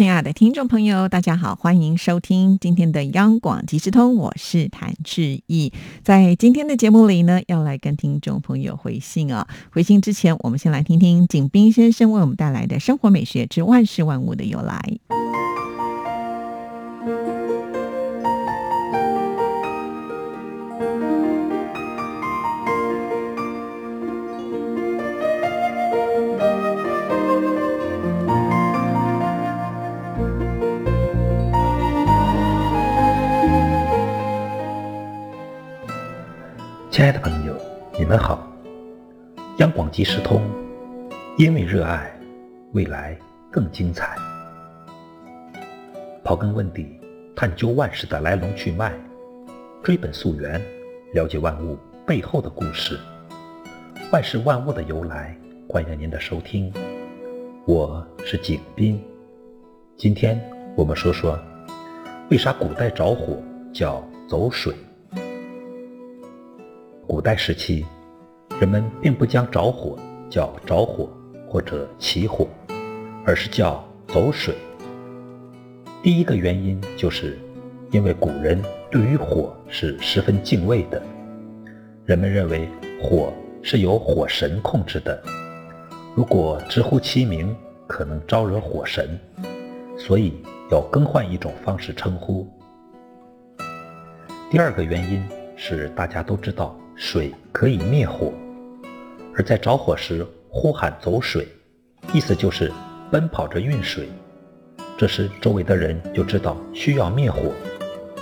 亲爱的听众朋友，大家好，欢迎收听今天的央广即时通，我是谭志毅。在今天的节目里呢，要来跟听众朋友回信啊。回信之前，我们先来听听景斌先生为我们带来的生活美学之万事万物的由来。亲爱的朋友，你们好！央广即时通，因为热爱，未来更精彩。刨根问底，探究万事的来龙去脉，追本溯源，了解万物背后的故事。万事万物的由来，欢迎您的收听。我是景斌。今天我们说说，为啥古代着火叫走水？古代时期，人们并不将着火叫着火或者起火，而是叫走水。第一个原因就是，因为古人对于火是十分敬畏的，人们认为火是由火神控制的，如果直呼其名，可能招惹火神，所以要更换一种方式称呼。第二个原因是大家都知道。水可以灭火，而在着火时呼喊走水，意思就是奔跑着运水。这时周围的人就知道需要灭火，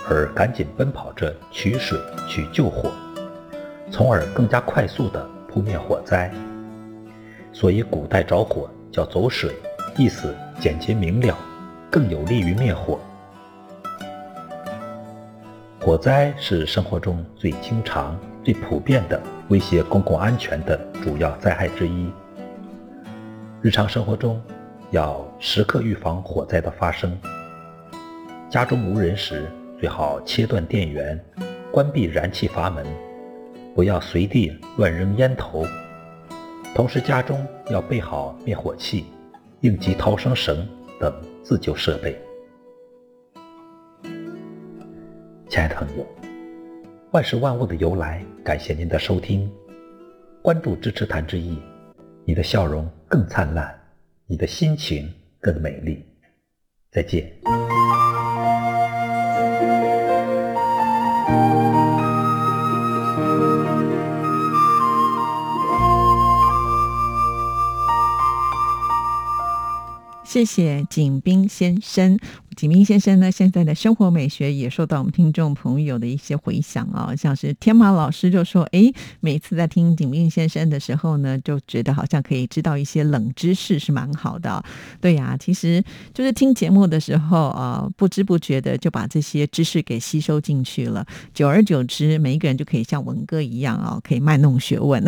而赶紧奔跑着取水去救火，从而更加快速地扑灭火灾。所以古代着火叫走水，意思简洁明了，更有利于灭火。火灾是生活中最经常。最普遍的威胁公共安全的主要灾害之一。日常生活中，要时刻预防火灾的发生。家中无人时，最好切断电源，关闭燃气阀门，不要随地乱扔烟头。同时，家中要备好灭火器、应急逃生绳等自救设备。亲爱的朋友。万事万物的由来，感谢您的收听，关注支持谭志毅，你的笑容更灿烂，你的心情更美丽。再见。谢谢景斌先生。景明先生呢，现在的生活美学也受到我们听众朋友的一些回响啊，像是天马老师就说：“哎，每次在听景明先生的时候呢，就觉得好像可以知道一些冷知识，是蛮好的。”对呀，其实就是听节目的时候啊，不知不觉的就把这些知识给吸收进去了。久而久之，每一个人就可以像文哥一样啊，可以卖弄学问。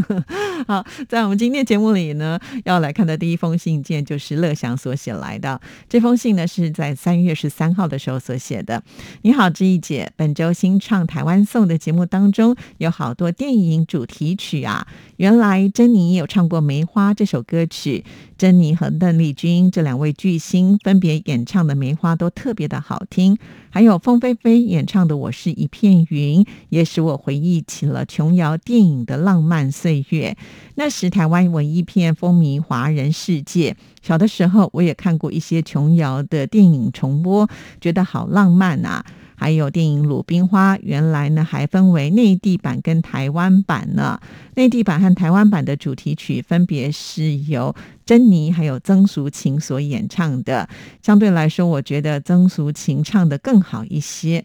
好，在我们今天节目里呢，要来看的第一封信件就是乐祥所写来的。这封信呢，是在。在三月十三号的时候所写的。你好，志毅姐，本周新唱台湾颂的节目当中有好多电影主题曲啊。原来珍妮有唱过《梅花》这首歌曲，珍妮和邓丽君这两位巨星分别演唱的《梅花》都特别的好听。还有凤飞飞演唱的《我是一片云》，也使我回忆起了琼瑶电影的浪漫岁月。那时台湾文艺片风靡华人世界，小的时候我也看过一些琼瑶的电影重播，觉得好浪漫啊。还有电影《鲁冰花》，原来呢还分为内地版跟台湾版呢。内地版和台湾版的主题曲分别是由珍妮还有曾淑琴所演唱的。相对来说，我觉得曾淑琴唱的更好一些。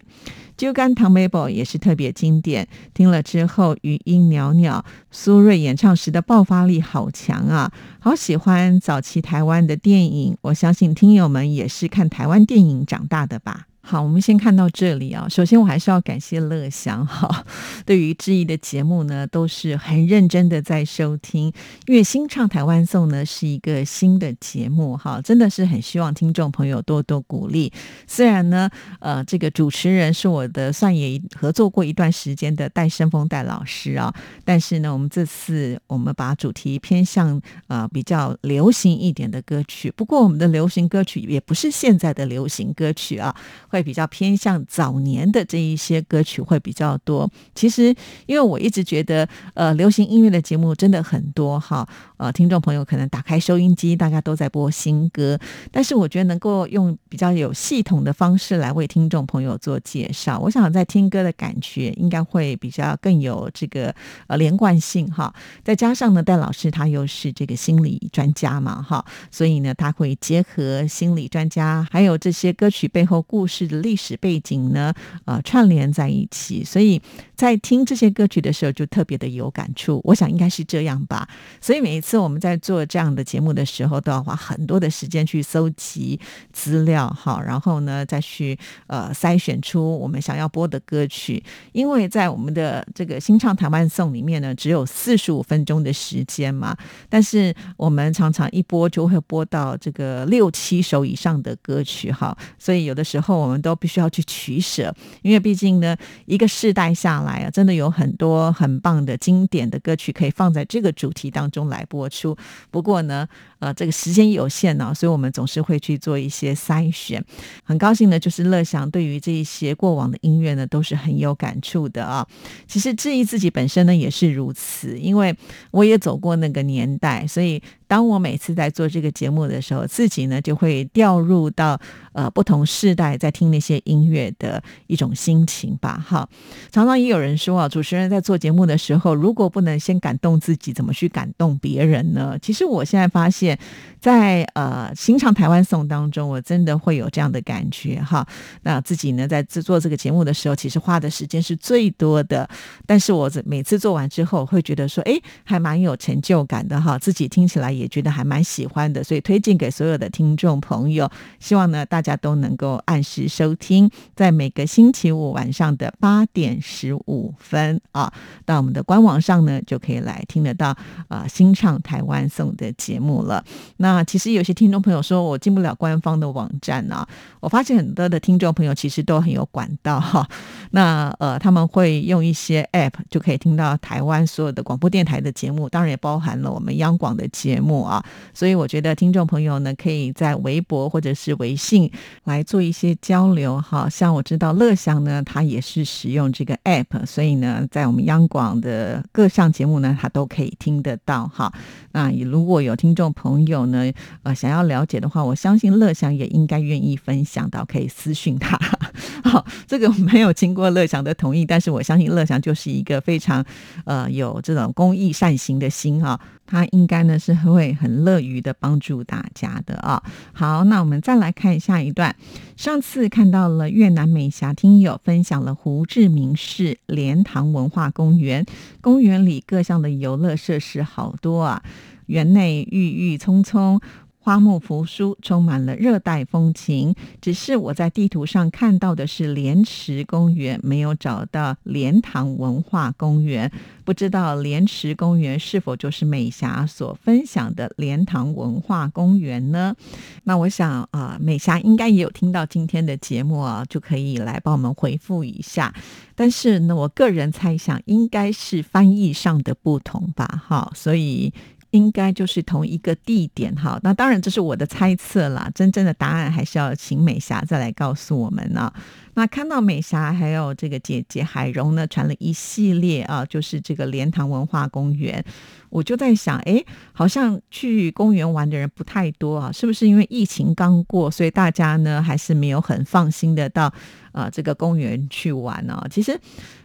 就干唐梅宝也是特别经典，听了之后余音袅袅，苏芮演唱时的爆发力好强啊！好喜欢早期台湾的电影，我相信听友们也是看台湾电影长大的吧。好，我们先看到这里啊。首先，我还是要感谢乐祥哈，对于志毅的节目呢，都是很认真的在收听。因为新唱台湾颂呢是一个新的节目哈，真的是很希望听众朋友多多鼓励。虽然呢，呃，这个主持人是我的算也合作过一段时间的戴生峰戴老师啊，但是呢，我们这次我们把主题偏向呃比较流行一点的歌曲。不过，我们的流行歌曲也不是现在的流行歌曲啊。会比较偏向早年的这一些歌曲会比较多。其实，因为我一直觉得，呃，流行音乐的节目真的很多哈。呃，听众朋友可能打开收音机，大家都在播新歌，但是我觉得能够用比较有系统的方式来为听众朋友做介绍，我想在听歌的感觉应该会比较更有这个呃连贯性哈。再加上呢，戴老师他又是这个心理专家嘛哈，所以呢，他会结合心理专家还有这些歌曲背后故事。的历史背景呢，呃，串联在一起，所以在听这些歌曲的时候就特别的有感触。我想应该是这样吧。所以每一次我们在做这样的节目的时候，都要花很多的时间去搜集资料，哈，然后呢再去呃筛选出我们想要播的歌曲。因为在我们的这个新唱台湾颂里面呢，只有四十五分钟的时间嘛，但是我们常常一播就会播到这个六七首以上的歌曲，哈，所以有的时候我们。都必须要去取舍，因为毕竟呢，一个世代下来啊，真的有很多很棒的经典的歌曲可以放在这个主题当中来播出。不过呢，呃，这个时间有限呢，所以我们总是会去做一些筛选。很高兴呢，就是乐祥对于这一些过往的音乐呢，都是很有感触的啊。其实质疑自己本身呢，也是如此，因为我也走过那个年代，所以。当我每次在做这个节目的时候，自己呢就会掉入到呃不同世代在听那些音乐的一种心情吧。哈，常常也有人说啊，主持人在做节目的时候，如果不能先感动自己，怎么去感动别人呢？其实我现在发现，在呃新唱台湾颂当中，我真的会有这样的感觉哈。那自己呢在制作这个节目的时候，其实花的时间是最多的，但是我每次做完之后，会觉得说，哎，还蛮有成就感的哈，自己听起来。也也觉得还蛮喜欢的，所以推荐给所有的听众朋友。希望呢，大家都能够按时收听，在每个星期五晚上的八点十五分啊，到我们的官网上呢，就可以来听得到啊新唱台湾颂的节目了。那其实有些听众朋友说我进不了官方的网站啊，我发现很多的听众朋友其实都很有管道哈。那呃，他们会用一些 App 就可以听到台湾所有的广播电台的节目，当然也包含了我们央广的节目。啊，所以我觉得听众朋友呢，可以在微博或者是微信来做一些交流。哈，像我知道乐祥呢，他也是使用这个 app，所以呢，在我们央广的各项节目呢，他都可以听得到。哈，那如果有听众朋友呢，呃，想要了解的话，我相信乐祥也应该愿意分享到，可以私讯他。好，这个没有经过乐祥的同意，但是我相信乐祥就是一个非常呃有这种公益善行的心哈。他应该呢是会很乐于的帮助大家的啊。好，那我们再来看下一段。上次看到了越南美霞听友分享了胡志明市莲塘文化公园，公园里各项的游乐设施好多啊，园内郁郁葱葱。花木扶疏，充满了热带风情。只是我在地图上看到的是莲池公园，没有找到莲塘文化公园。不知道莲池公园是否就是美霞所分享的莲塘文化公园呢？那我想啊，美霞应该也有听到今天的节目啊，就可以来帮我们回复一下。但是呢，我个人猜想应该是翻译上的不同吧。好，所以。应该就是同一个地点哈，那当然这是我的猜测啦，真正的答案还是要请美霞再来告诉我们呢。那看到美霞还有这个姐姐海蓉呢，传了一系列啊，就是这个莲塘文化公园，我就在想，哎，好像去公园玩的人不太多啊，是不是因为疫情刚过，所以大家呢还是没有很放心的到啊这个公园去玩哦。其实。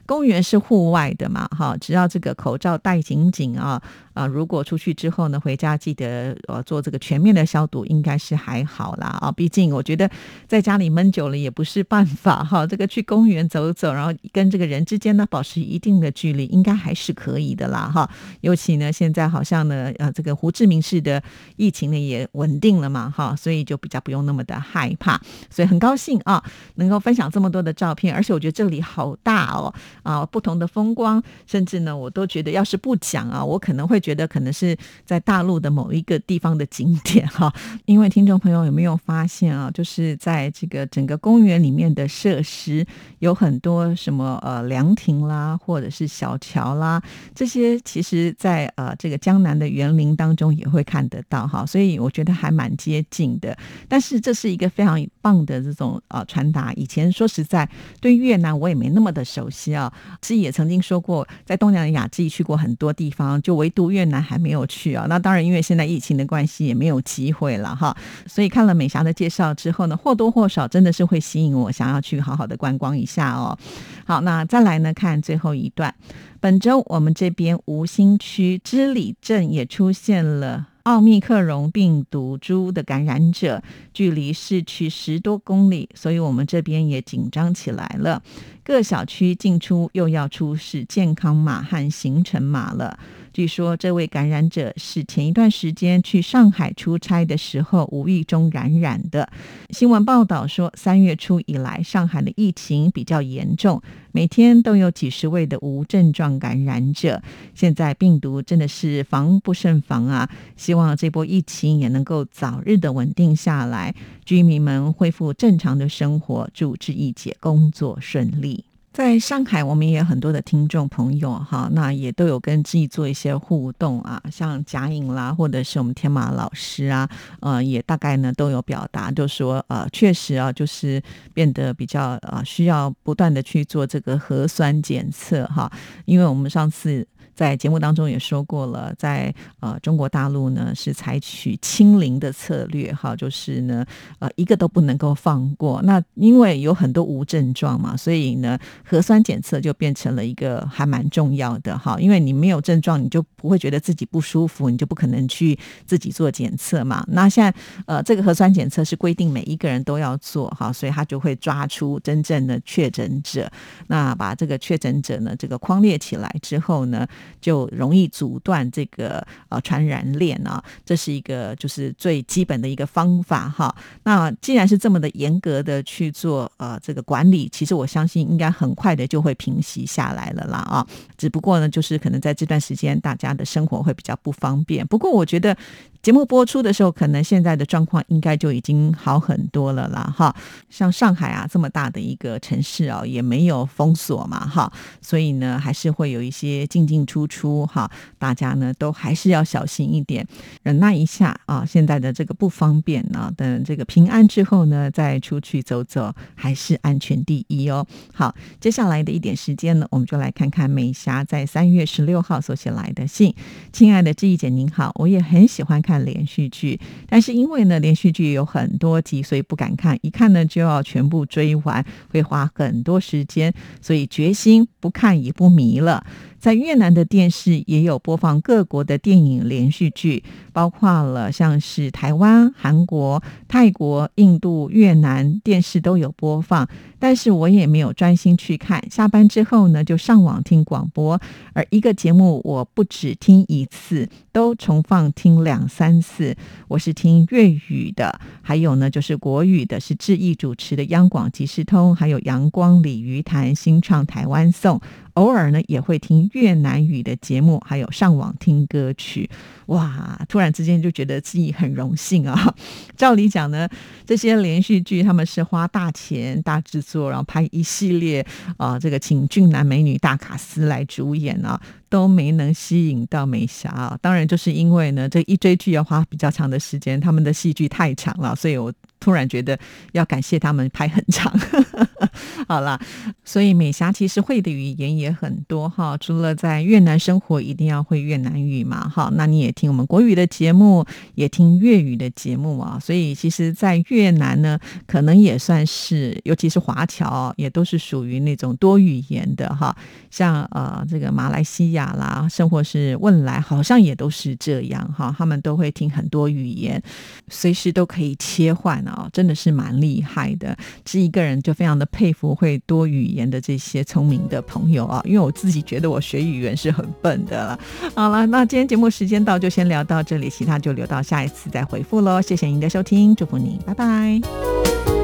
公园是户外的嘛，哈，只要这个口罩戴紧紧啊啊！如果出去之后呢，回家记得呃做这个全面的消毒，应该是还好啦啊。毕竟我觉得在家里闷久了也不是办法哈。这个去公园走走，然后跟这个人之间呢保持一定的距离，应该还是可以的啦哈。尤其呢，现在好像呢呃这个胡志明市的疫情呢也稳定了嘛哈，所以就比较不用那么的害怕。所以很高兴啊，能够分享这么多的照片，而且我觉得这里好大哦。啊，不同的风光，甚至呢，我都觉得，要是不讲啊，我可能会觉得可能是在大陆的某一个地方的景点哈。因为听众朋友有没有发现啊，就是在这个整个公园里面的设施有很多什么呃凉亭啦，或者是小桥啦，这些其实在呃这个江南的园林当中也会看得到哈。所以我觉得还蛮接近的。但是这是一个非常棒的这种呃传达。以前说实在，对越南我也没那么的熟悉啊。自己也曾经说过，在东南亚自己去过很多地方，就唯独越南还没有去啊。那当然，因为现在疫情的关系，也没有机会了哈。所以看了美霞的介绍之后呢，或多或少真的是会吸引我，想要去好好的观光一下哦。好，那再来呢，看最后一段。本周我们这边吴兴区织里镇也出现了。奥密克戎病毒株的感染者距离市区十多公里，所以我们这边也紧张起来了。各小区进出又要出示健康码和行程码了。据说这位感染者是前一段时间去上海出差的时候无意中感染的。新闻报道说，三月初以来，上海的疫情比较严重，每天都有几十位的无症状感染者。现在病毒真的是防不胜防啊！希望这波疫情也能够早日的稳定下来，居民们恢复正常的生活，祝志毅姐工作顺利。在上海，我们也有很多的听众朋友哈，那也都有跟自己做一些互动啊，像贾颖啦，或者是我们天马老师啊，呃，也大概呢都有表达，就说呃，确实啊，就是变得比较啊，需要不断的去做这个核酸检测哈，因为我们上次。在节目当中也说过了，在呃中国大陆呢是采取清零的策略，哈，就是呢呃一个都不能够放过。那因为有很多无症状嘛，所以呢核酸检测就变成了一个还蛮重要的哈。因为你没有症状，你就不会觉得自己不舒服，你就不可能去自己做检测嘛。那现在呃这个核酸检测是规定每一个人都要做哈，所以他就会抓出真正的确诊者，那把这个确诊者呢这个框列起来之后呢。就容易阻断这个呃传染链啊，这是一个就是最基本的一个方法哈。那既然是这么的严格的去做呃这个管理，其实我相信应该很快的就会平息下来了啦啊。只不过呢，就是可能在这段时间大家的生活会比较不方便。不过我觉得。节目播出的时候，可能现在的状况应该就已经好很多了啦，哈。像上海啊这么大的一个城市啊，也没有封锁嘛，哈。所以呢，还是会有一些进进出突出，哈。大家呢都还是要小心一点，忍耐一下啊。现在的这个不方便呢，等这个平安之后呢，再出去走走，还是安全第一哦。好，接下来的一点时间呢，我们就来看看美霞在三月十六号所写来的信。亲爱的志毅姐，您好，我也很喜欢看。连续剧，但是因为呢连续剧有很多集，所以不敢看。一看呢就要全部追完，会花很多时间，所以决心不看也不迷了。在越南的电视也有播放各国的电影连续剧，包括了像是台湾、韩国、泰国、印度、越南电视都有播放，但是我也没有专心去看。下班之后呢，就上网听广播，而一个节目我不只听一次，都重放听两三次。我是听粤语的，还有呢就是国语的，是志毅主持的央广即时通，还有阳光鲤鱼潭新创台湾颂。偶尔呢也会听越南语的节目，还有上网听歌曲。哇！突然之间就觉得自己很荣幸啊。照理讲呢，这些连续剧他们是花大钱、大制作，然后拍一系列啊，这个请俊男美女大卡司来主演啊，都没能吸引到美霞啊。当然就是因为呢，这一追剧要花比较长的时间，他们的戏剧太长了，所以我突然觉得要感谢他们排很长。好啦，所以美霞其实会的语言也很多哈，除了在越南生活一定要会越南语嘛，哈，那你也听我们国语的节目，也听粤语的节目啊，所以其实，在越南呢，可能也算是，尤其是华侨，也都是属于那种多语言的哈，像呃这个马来西亚啦，甚或是汶莱，好像也都是这样哈，他们都会听很多语言，随时都可以切换啊，真的是蛮厉害的，是一个人就非常的佩服。会多语言的这些聪明的朋友啊，因为我自己觉得我学语言是很笨的了。好了，那今天节目时间到，就先聊到这里，其他就留到下一次再回复喽。谢谢您的收听，祝福您，拜拜。